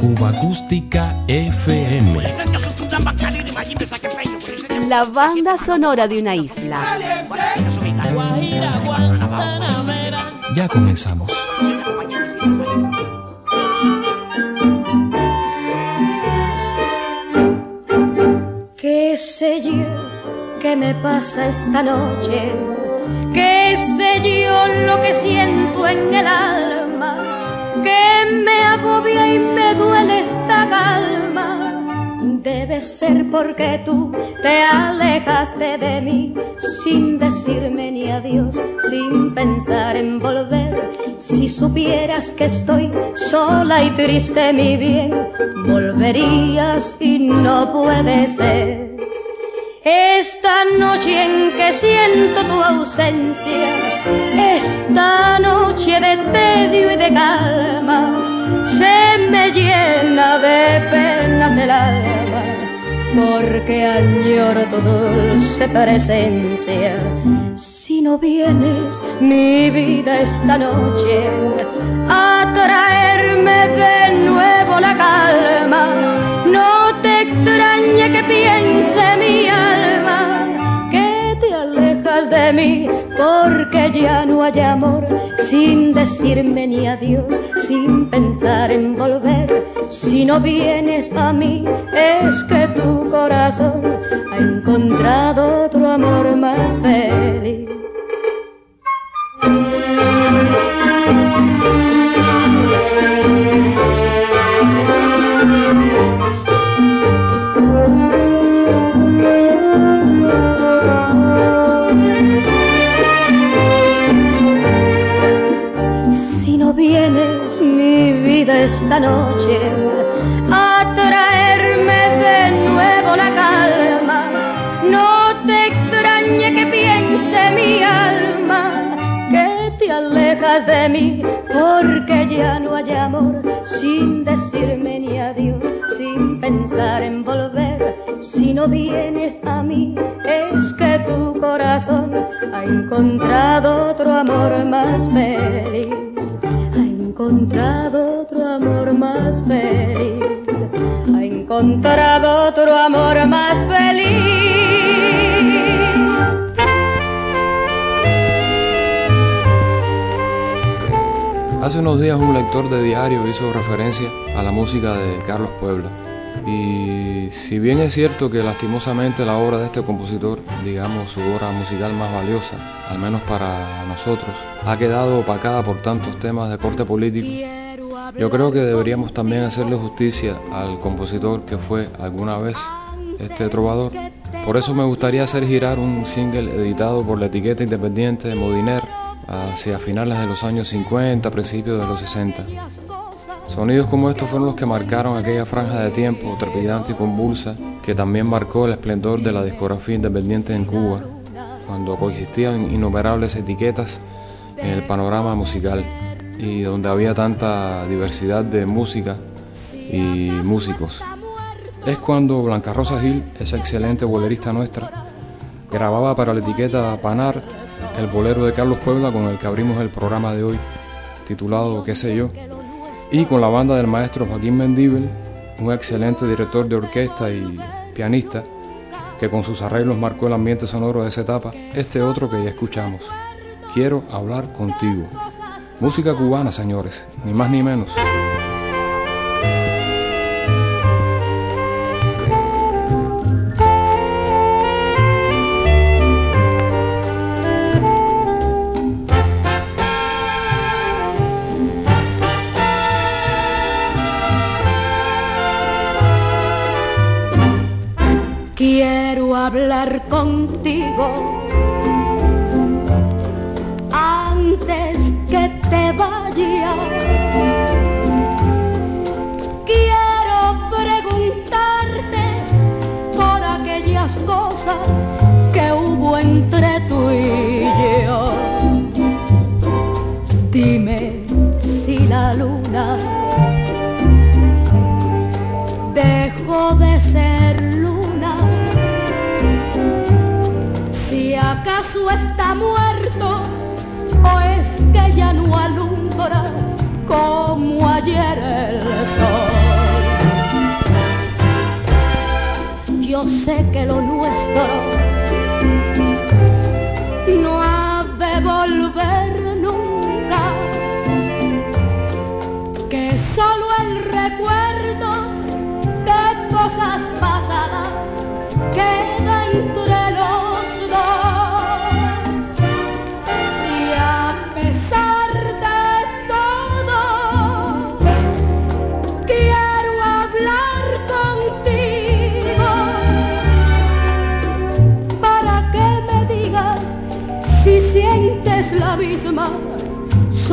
Cuba Acústica FM. La banda sonora de una isla. Ya comenzamos. ¿Qué sé yo? ¿Qué me pasa esta noche? ¿Qué sé yo lo que siento en el alma? Que me agobia y me duele esta calma. Debe ser porque tú te alejaste de mí sin decirme ni adiós, sin pensar en volver. Si supieras que estoy sola y triste, mi bien, volverías y no puede ser. Esta noche en que siento tu ausencia, esta noche de tedio y de calma, se me llena de penas el alma, porque añoro tu dulce presencia. Si no vienes, mi vida esta noche, a traerme de nuevo la calma, no te extrañe que piense mi alma que te alejas de mí porque ya no hay amor sin decirme ni adiós, sin pensar en volver. Si no vienes a mí es que tu corazón ha encontrado otro amor más feliz. Sin pensar en volver. Si no vienes a mí es que tu corazón ha encontrado otro amor más feliz. Ha encontrado otro amor más feliz. Ha encontrado otro amor más feliz. Hace unos días un lector de diario hizo referencia a la música de Carlos Puebla. Y si bien es cierto que lastimosamente la obra de este compositor, digamos su obra musical más valiosa, al menos para nosotros, ha quedado opacada por tantos temas de corte político, yo creo que deberíamos también hacerle justicia al compositor que fue alguna vez este trovador. Por eso me gustaría hacer girar un single editado por la etiqueta independiente de Modiner hacia finales de los años 50, principios de los 60. Sonidos como estos fueron los que marcaron aquella franja de tiempo trepidante y convulsa que también marcó el esplendor de la discografía independiente en Cuba, cuando coexistían innumerables etiquetas en el panorama musical y donde había tanta diversidad de música y músicos. Es cuando Blanca Rosa Gil, esa excelente bolerista nuestra, grababa para la etiqueta Panart el bolero de Carlos Puebla con el que abrimos el programa de hoy, titulado ¿Qué sé yo? y con la banda del maestro Joaquín Mendíbel, un excelente director de orquesta y pianista, que con sus arreglos marcó el ambiente sonoro de esa etapa, este otro que ya escuchamos. Quiero hablar contigo. Música cubana, señores, ni más ni menos. Quiero hablar contigo antes que te vayas. Quiero preguntarte por aquellas cosas muerto o es que ya no alumbra como ayer el sol. Yo sé que lo nuestro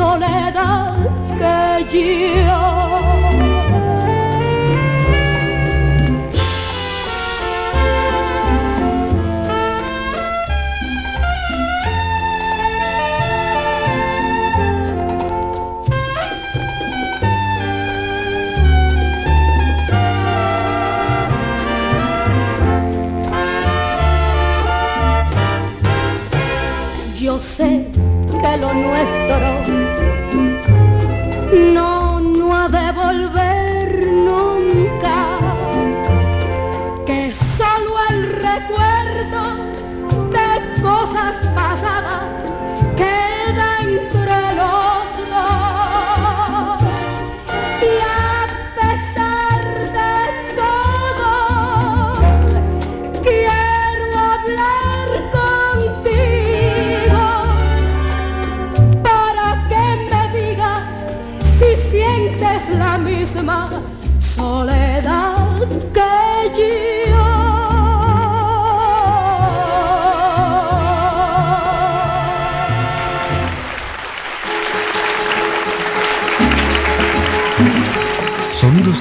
soledad que yo. Yo sé que lo nuestro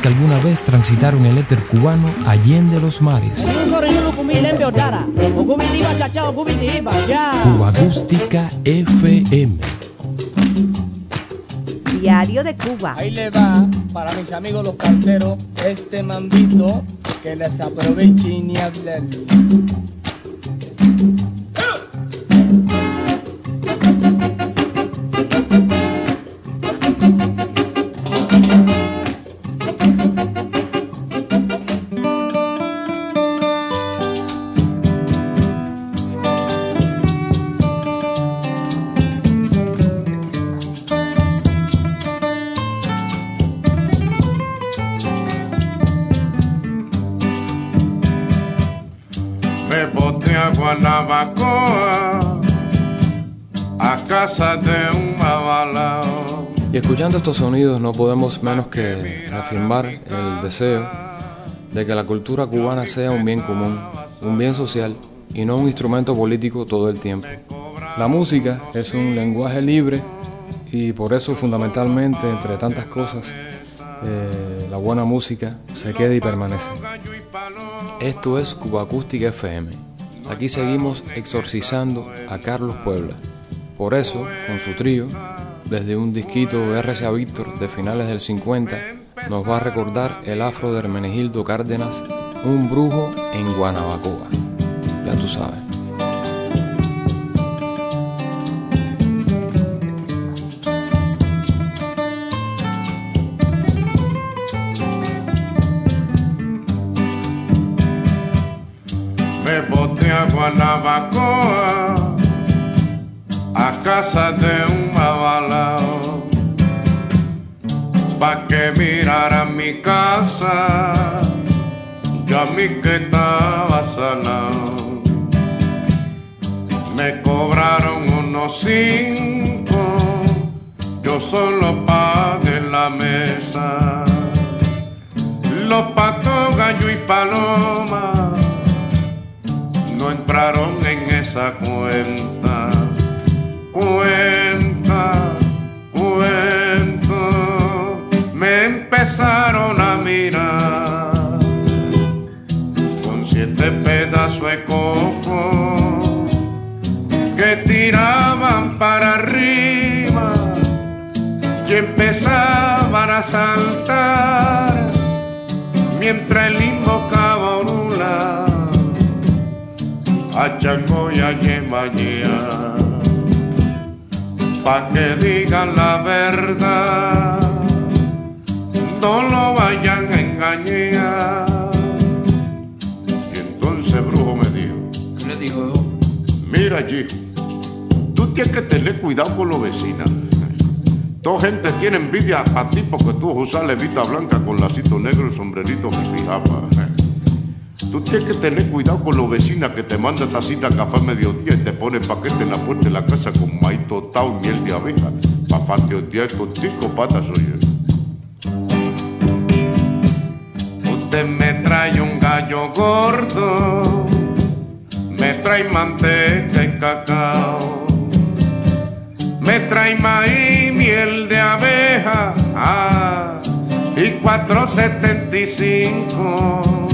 Que alguna vez transitaron el éter cubano allende los mares. Cuba Acústica FM. Diario de Cuba. Ahí le va para mis amigos los carteros este mambito que les aproveche ni hablar. Escuchando estos sonidos no podemos menos que reafirmar el deseo de que la cultura cubana sea un bien común, un bien social y no un instrumento político todo el tiempo. La música es un lenguaje libre y por eso fundamentalmente, entre tantas cosas, eh, la buena música se queda y permanece. Esto es Cuba Acústica FM. Aquí seguimos exorcizando a Carlos Puebla. Por eso, con su trío, desde un disquito RCA Víctor de finales del 50, nos va a recordar el afro de Hermenegildo Cárdenas, un brujo en Guanabacoa. Ya tú sabes. Me boté a Guanabacoa a casa de mirara mi casa yo a mí que estaba salado me cobraron unos cinco yo solo pagué la mesa los patos, gallo y paloma no entraron en esa cuenta. Cuenta, empezaron a mirar. Con siete pedazos de coco que tiraban para arriba y empezaban a saltar mientras él invocaba Orula a Chaco y a Yemayía, pa' que digan la verdad, no lo vayan a engañar. Y entonces brujo me dijo, ¿Qué le dijo? mira allí, tú tienes que tener cuidado con los vecinos. Toda gente tiene envidia a ti porque tú usas levita blanca con lacito negro y sombrerito mi pijama. Tú tienes que tener cuidado con los vecinos que te mandan tacita de café a mediodía y te ponen paquete en la puerta de la casa con maíz tostado y miel de abeja. Pa' fatiotear contigo, patas, oye. Usted me trae un gallo gordo, me trae manteca y cacao, me trae maíz, miel de abeja, ah, y 475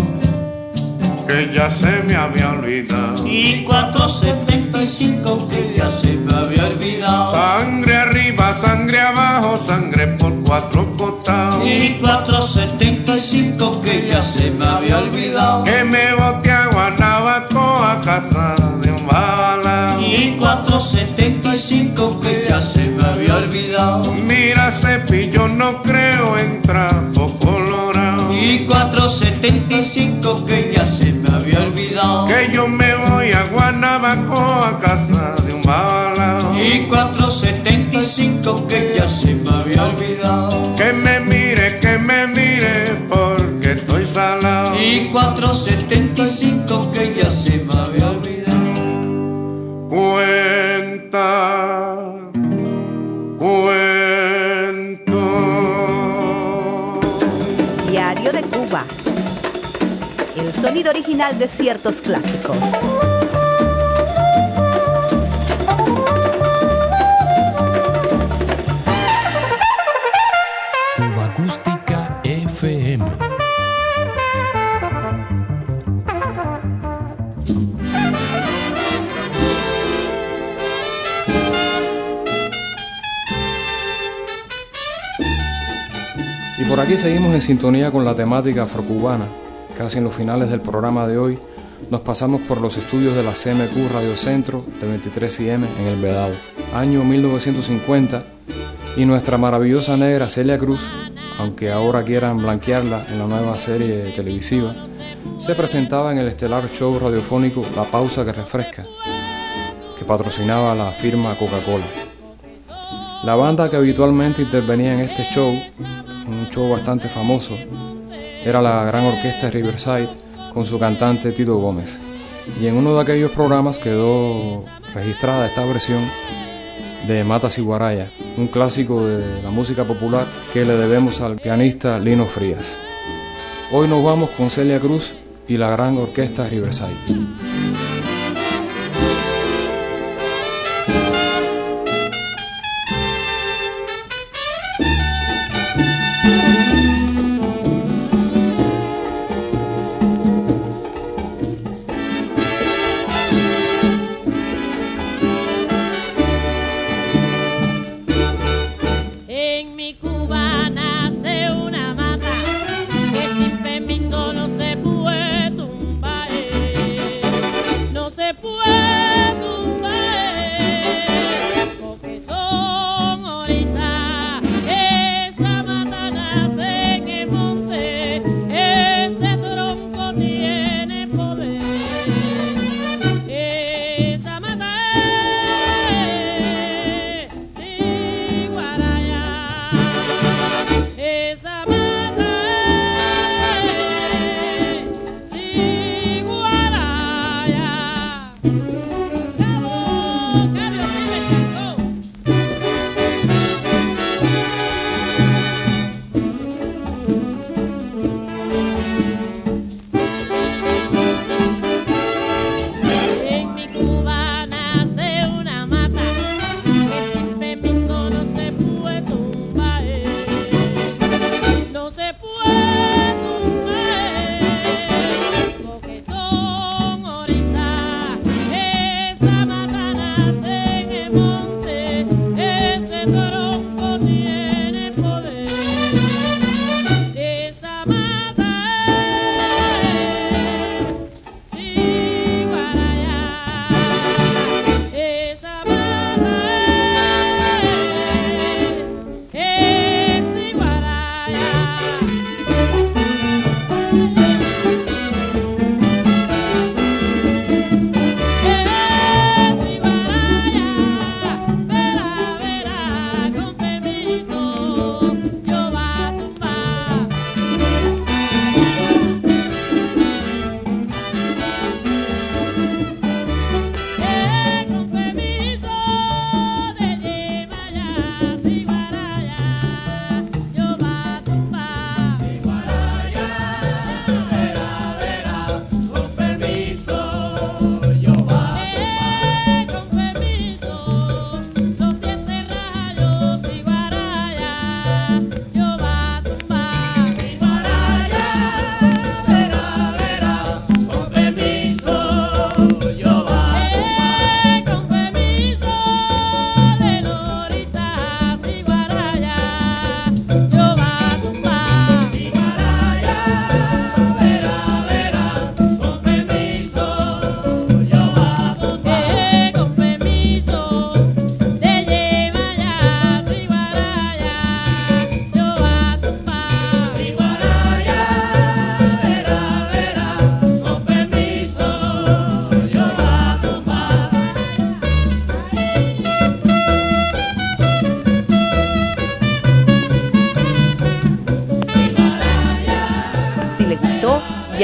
que ya se me había olvidado. Y 475 que ya se me había olvidado. Sangre arriba, sangre abajo, sangre por cuatro costados. Y 475 que ya se me había olvidado. Que me bote a Guanabaco a casa de un bala. Y 475 que ya se me había olvidado. Mira, cepillo, no creo en trapo colorado. Y 475 que ya se me había olvidado. Que yo me voy a Guanabaco a casa de un bala. Y 475 que ya se me había olvidado. Que me mire, que me mire, porque estoy salado. Y 475 que ya se me había olvidado. Cuenta, cuento. Diario de Cuba. El sonido original de ciertos clásicos. Y por aquí seguimos en sintonía con la temática afrocubana. Casi en los finales del programa de hoy nos pasamos por los estudios de la CMQ Radio Centro de 23 IM en El Vedado, año 1950, y nuestra maravillosa negra Celia Cruz, aunque ahora quieran blanquearla en la nueva serie televisiva, se presentaba en el estelar show radiofónico La Pausa que Refresca, que patrocinaba la firma Coca-Cola. La banda que habitualmente intervenía en este show, un show bastante famoso, era la gran orquesta Riverside con su cantante Tito Gómez. Y en uno de aquellos programas quedó registrada esta versión de Matas y Guaraya, un clásico de la música popular que le debemos al pianista Lino Frías. Hoy nos vamos con Celia Cruz y la gran orquesta Riverside.